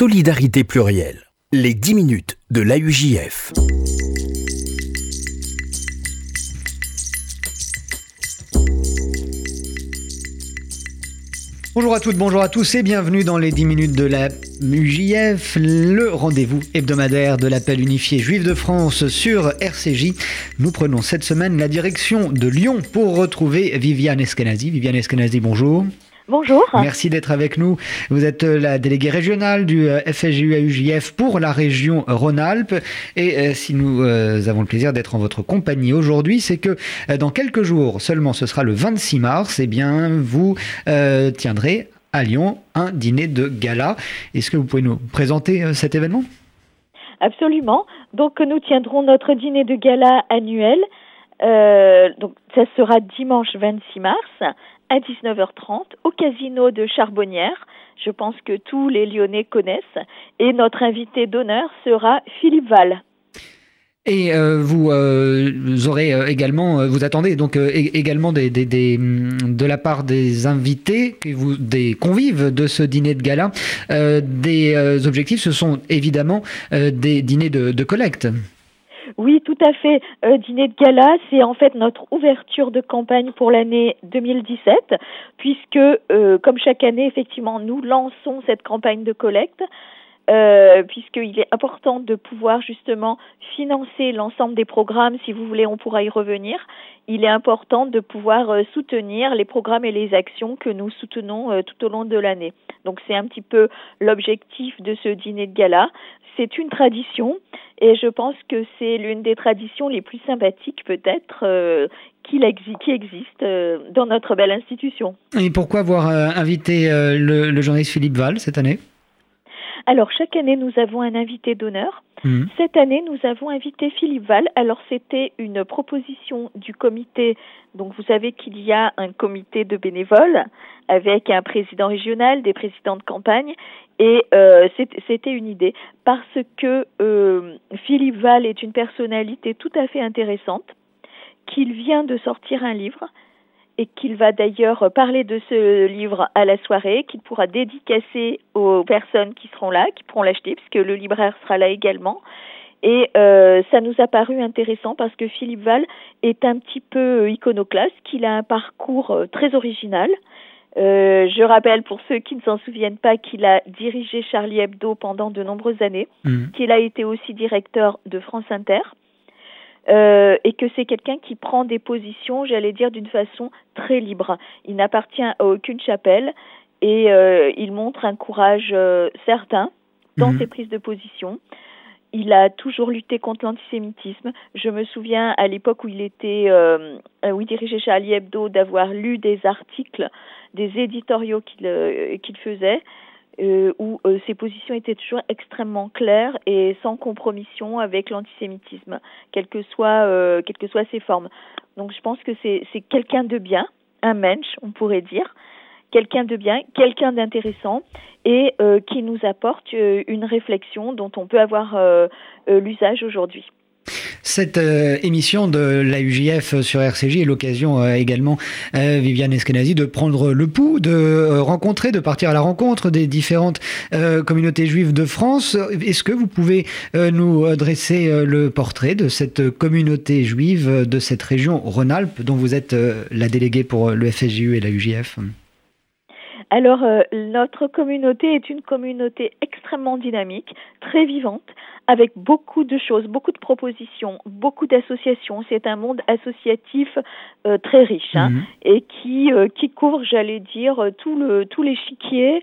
Solidarité plurielle. Les 10 minutes de l'AUJF. Bonjour à toutes, bonjour à tous et bienvenue dans les 10 minutes de la UJF, le rendez-vous hebdomadaire de l'appel unifié juif de France sur RCJ. Nous prenons cette semaine la direction de Lyon pour retrouver Viviane Eskenazi. Viviane Eskenazi, bonjour. Bonjour. Merci d'être avec nous. Vous êtes euh, la déléguée régionale du euh, FSJU AUJF pour la région Rhône-Alpes. Et euh, si nous avons le plaisir d'être en votre compagnie aujourd'hui, c'est que dans quelques jours seulement, ce sera le 26 mars, eh bien, vous tiendrez à Lyon un dîner de gala. Est-ce que vous pouvez nous présenter cet événement? Absolument. Donc, nous tiendrons notre dîner de gala annuel. donc, ça sera dimanche 26 mars à 19h30 au casino de Charbonnière. Je pense que tous les Lyonnais connaissent. Et notre invité d'honneur sera Philippe Val. Et euh, vous, euh, aurez euh, également, vous attendez donc également des, de la part des invités, vous, des convives de ce dîner de gala, des objectifs. Ce sont évidemment des dîners de collecte. Oui, tout à fait. Euh, dîner de gala, c'est en fait notre ouverture de campagne pour l'année 2017, puisque, euh, comme chaque année, effectivement, nous lançons cette campagne de collecte. Euh, puisqu'il est important de pouvoir justement financer l'ensemble des programmes. Si vous voulez, on pourra y revenir. Il est important de pouvoir euh, soutenir les programmes et les actions que nous soutenons euh, tout au long de l'année. Donc c'est un petit peu l'objectif de ce dîner de gala. C'est une tradition et je pense que c'est l'une des traditions les plus sympathiques peut-être qui, existe dans notre belle institution. Et pourquoi avoir invité le, le journaliste Philippe Val cette année? Alors, chaque année, nous avons un invité d'honneur. Mhm. Cette année, nous avons invité Philippe Val. Alors, c'était une proposition du comité. Donc, vous savez qu'il y a un comité de bénévoles avec un président régional, des présidents de campagne. Et euh, c'était une idée parce que euh, Philippe Val est une personnalité tout à fait intéressante, qu'il vient de sortir un livre et qu'il va d'ailleurs parler de ce livre à la soirée, qu'il pourra dédicacer aux personnes qui seront là, qui pourront l'acheter, puisque le libraire sera là également. Et euh, ça nous a paru intéressant parce que Philippe Val est un petit peu iconoclaste, qu'il a un parcours euh, très original. Euh, je rappelle pour ceux qui ne s'en souviennent pas qu'il a dirigé Charlie Hebdo pendant de nombreuses années, mmh. qu'il a été aussi directeur de France Inter, euh, et que c'est quelqu'un qui prend des positions, j'allais dire, d'une façon très libre. Il n'appartient à aucune chapelle et euh, il montre un courage euh, certain dans mhm. ses prises de position. Il a toujours lutté contre l'antisémitisme. Je me souviens à l'époque où il était, où il dirigeait Charlie Hebdo, d'avoir lu des articles, des éditoriaux qu'il faisait euh, où euh, ses positions étaient toujours extrêmement claires et sans compromission avec l'antisémitisme, quelles que soient euh, que soient ses formes. Donc je pense que c'est quelqu'un de bien, un mensch, on pourrait dire, quelqu'un de bien, quelqu'un d'intéressant et qui nous apporte une réflexion dont on peut avoir l'usage aujourd'hui. Cette euh, émission de la UJF sur RCJ est l'occasion euh, également, euh, Viviane Eskenazi, de prendre le pouls, de rencontrer, de partir à la rencontre des différentes communautés juives de France. Est-ce que vous pouvez nous dresser le portrait de cette communauté juive de cette région Rhône-Alpes dont vous êtes la déléguée pour le FSJU et la Alors, notre communauté est une communauté extrêmement dynamique, très vivante, avec beaucoup de choses, beaucoup de propositions, beaucoup d'associations. C'est un monde associatif euh, très riche hein, mhm. et qui, euh, qui couvre, j'allais dire, tout le tout l'échiquier.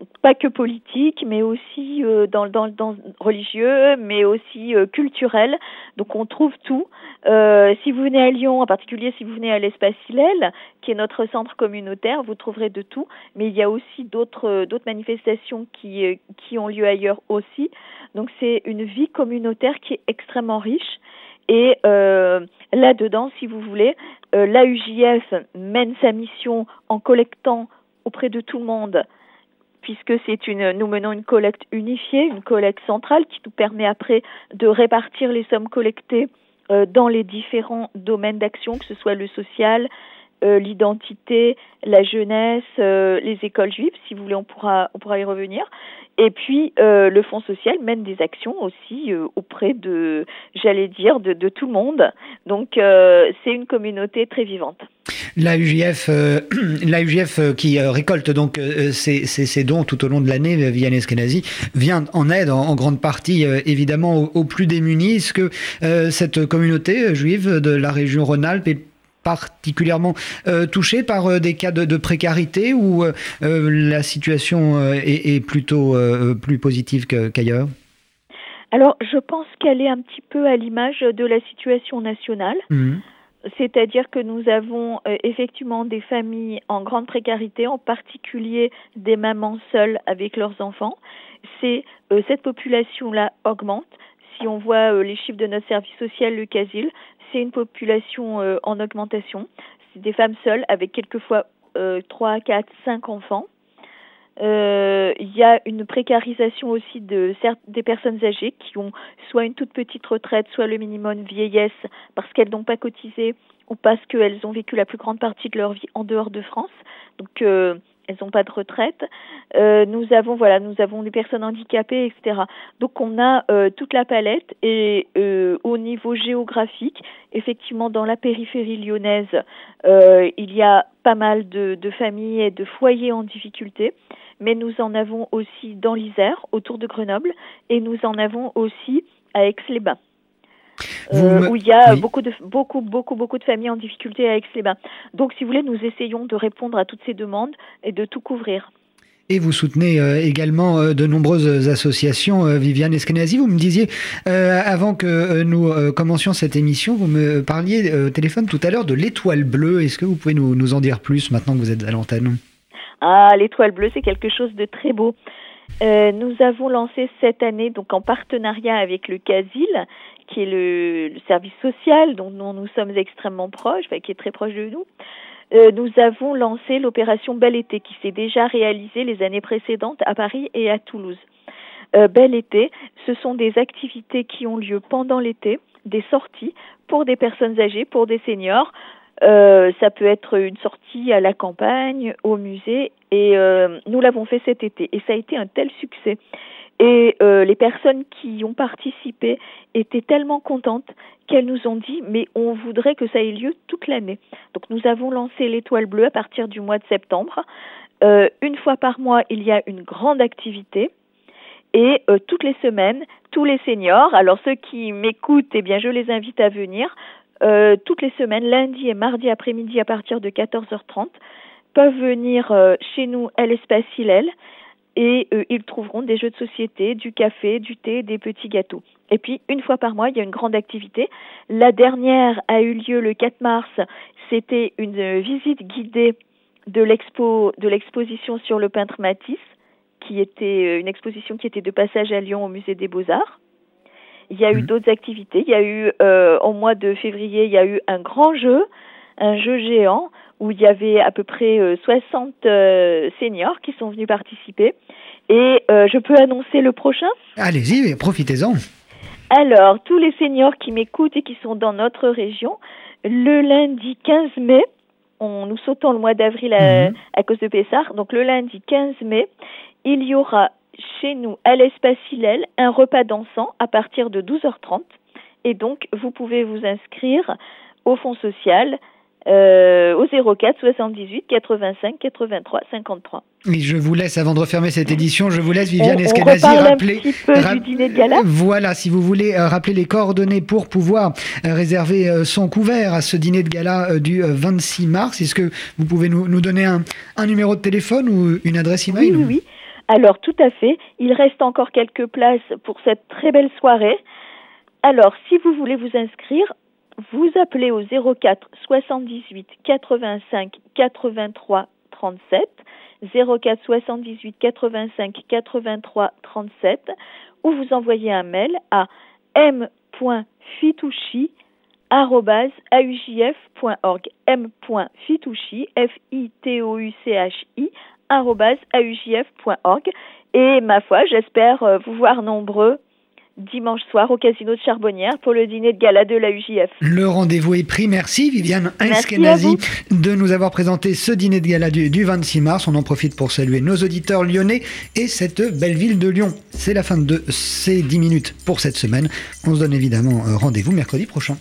Euh, pas que politique, mais aussi euh, dans, dans, dans religieux, mais aussi euh, culturel. Donc on trouve tout. Euh, si vous venez à Lyon, en particulier si vous venez à l'espace Hillel, qui est notre centre communautaire, vous trouverez de tout. Mais il y a aussi d'autres d'autres manifestations qui qui ont lieu ailleurs aussi. Donc c'est une vie communautaire qui est extrêmement riche. Et là-dedans, si vous voulez, l'AUJF mène sa mission en collectant auprès de tout le monde puisque c'est une, nous menons une collecte unifiée, une collecte centrale qui nous permet après de répartir les sommes collectées euh, dans les différents domaines d'action, que ce soit le social, l'identité, la jeunesse, les écoles juives. Si vous voulez, on pourra, on pourra y revenir. Et puis le Fonds social mène des actions aussi auprès de, j'allais dire, de, tout le monde. Donc c'est une communauté très vivante. La UJF, euh, euh, qui euh, récolte donc ces, dons tout au long de l'année, Vianney Eskenazi, vient en aide en, grande partie évidemment aux, plus démunis. Est-ce que cette communauté juive de la région Rhône-Alpes est particulièrement touchée par des cas de, précarité ou la situation est, plutôt plus positive qu'ailleurs? Alors, je pense qu'elle est un petit peu à l'image de la situation nationale. Mmh. C'est-à-dire que nous avons euh, effectivement des familles en grande précarité, en particulier des mamans seules avec leurs enfants. C'est euh, cette population-là augmente. Si on voit euh, les chiffres de notre service social, le CASIL, c'est une population en augmentation. C'est des femmes seules avec quelquefois trois, quatre, cinq enfants. Euh, il y a une précarisation aussi de des personnes âgées qui ont soit une toute petite retraite, soit le minimum vieillesse parce qu'elles n'ont pas cotisé ou parce qu'elles ont vécu la plus grande partie de leur vie en dehors de France. Donc euh, elles n'ont pas de retraite. Euh, nous avons voilà, nous avons des personnes handicapées, etc. Donc on a euh, toute la palette et euh, au niveau géographique, effectivement dans la périphérie lyonnaise, euh, il y a pas mal de, de familles et de foyers en difficulté mais nous en avons aussi dans l'Isère, autour de Grenoble, et nous en avons aussi à Aix-les-Bains. Euh, où il y a beaucoup de beaucoup beaucoup beaucoup de familles en difficulté à Aix-les-Bains. Donc, si vous voulez, nous essayons de répondre à toutes ces demandes et de tout couvrir. Et vous soutenez euh, également euh, de nombreuses associations. Viviane Eskenazi, vous me disiez, avant que nous commencions cette émission, vous me parliez au téléphone tout à l'heure de l'étoile bleue. Est-ce que vous pouvez nous, nous en dire plus maintenant que vous êtes à l'antenne? Ah, l'étoile bleue, c'est quelque chose de très beau. Euh, nous avons lancé cette année, donc en partenariat avec le CASIL, qui est le, service social dont nous, nous sommes extrêmement proches, qui est très proche de nous. Euh, nous avons lancé l'opération Bel été, qui s'est déjà réalisée les années précédentes à Paris et à Toulouse. Euh, Bel été, ce sont des activités qui ont lieu pendant l'été, des sorties pour des personnes âgées, pour des seniors, euh, ça peut être une sortie à la campagne, au musée, et euh, nous l'avons fait cet été. Et ça a été un tel succès. Et euh, les personnes qui y ont participé étaient tellement contentes qu'elles nous ont dit mais on voudrait que ça ait lieu toute l'année. Donc nous avons lancé l'étoile bleue à partir du mois de septembre. une fois par mois, il y a une grande activité. Et toutes les semaines, tous les seniors, alors ceux qui m'écoutent, eh bien je les invite à venir, euh, toutes les semaines, lundi et mardi après-midi à partir de 14h30, peuvent venir euh, chez nous à l'espace Hillel et euh, ils trouveront des jeux de société, du café, du thé, des petits gâteaux. Et puis, une fois par mois, il y a une grande activité. La dernière a eu lieu le 4 mars. C'était une visite guidée de l'expo, de l'exposition sur le peintre Matisse, qui était une exposition qui était de passage à Lyon au musée des Beaux-Arts. Il y a eu mm. d'autres activités. Il y a eu, euh, au mois de février, il y a eu un grand jeu, un jeu géant, où il y avait à peu près 60 euh, euh, seniors qui sont venus participer. Et je peux annoncer le prochain? Allez-y, profitez-en. Alors, tous les seniors qui m'écoutent et qui sont dans notre région, le lundi 15 mai, on, nous sautons le mois d'avril à, mm-hmm. à, cause de Pessard, donc le lundi 15 mai, il y aura chez nous à l'espace Hillel un repas dansant à partir de 12h30. Et donc, vous pouvez vous inscrire au Fonds social euh, au 04 78 85 83 53. Oui, je vous laisse, avant de refermer cette édition, je vous laisse, Viviane Eskenazi, rappeler. Un petit peu du dîner de gala. Voilà, si vous voulez euh, rappeler les coordonnées pour pouvoir euh, réserver son couvert à ce dîner de gala du 26 mars, est-ce que vous pouvez nous, nous donner un, un, numéro de téléphone ou une adresse email? Oui, oui, oui. Alors tout à fait, il reste encore quelques places pour cette très belle soirée. Alors si vous voulez vous inscrire, vous appelez au 04 78 85 83 37 04 78 85 83 37 ou vous envoyez un mail à m.fitouchi@aujf.org m.fitouchi f i t o u c h i aujf.org. Et ma foi, j'espère euh, vous voir nombreux dimanche soir au Casino de Charbonnière pour le dîner de gala de la UJF. Le rendez-vous est pris. Merci Viviane Eskenazi de nous avoir présenté ce dîner de gala du, du 26 mars. On en profite pour saluer nos auditeurs lyonnais et cette belle ville de Lyon. C'est la fin de ces 10 minutes pour cette semaine. On se donne évidemment euh, rendez-vous mercredi prochain.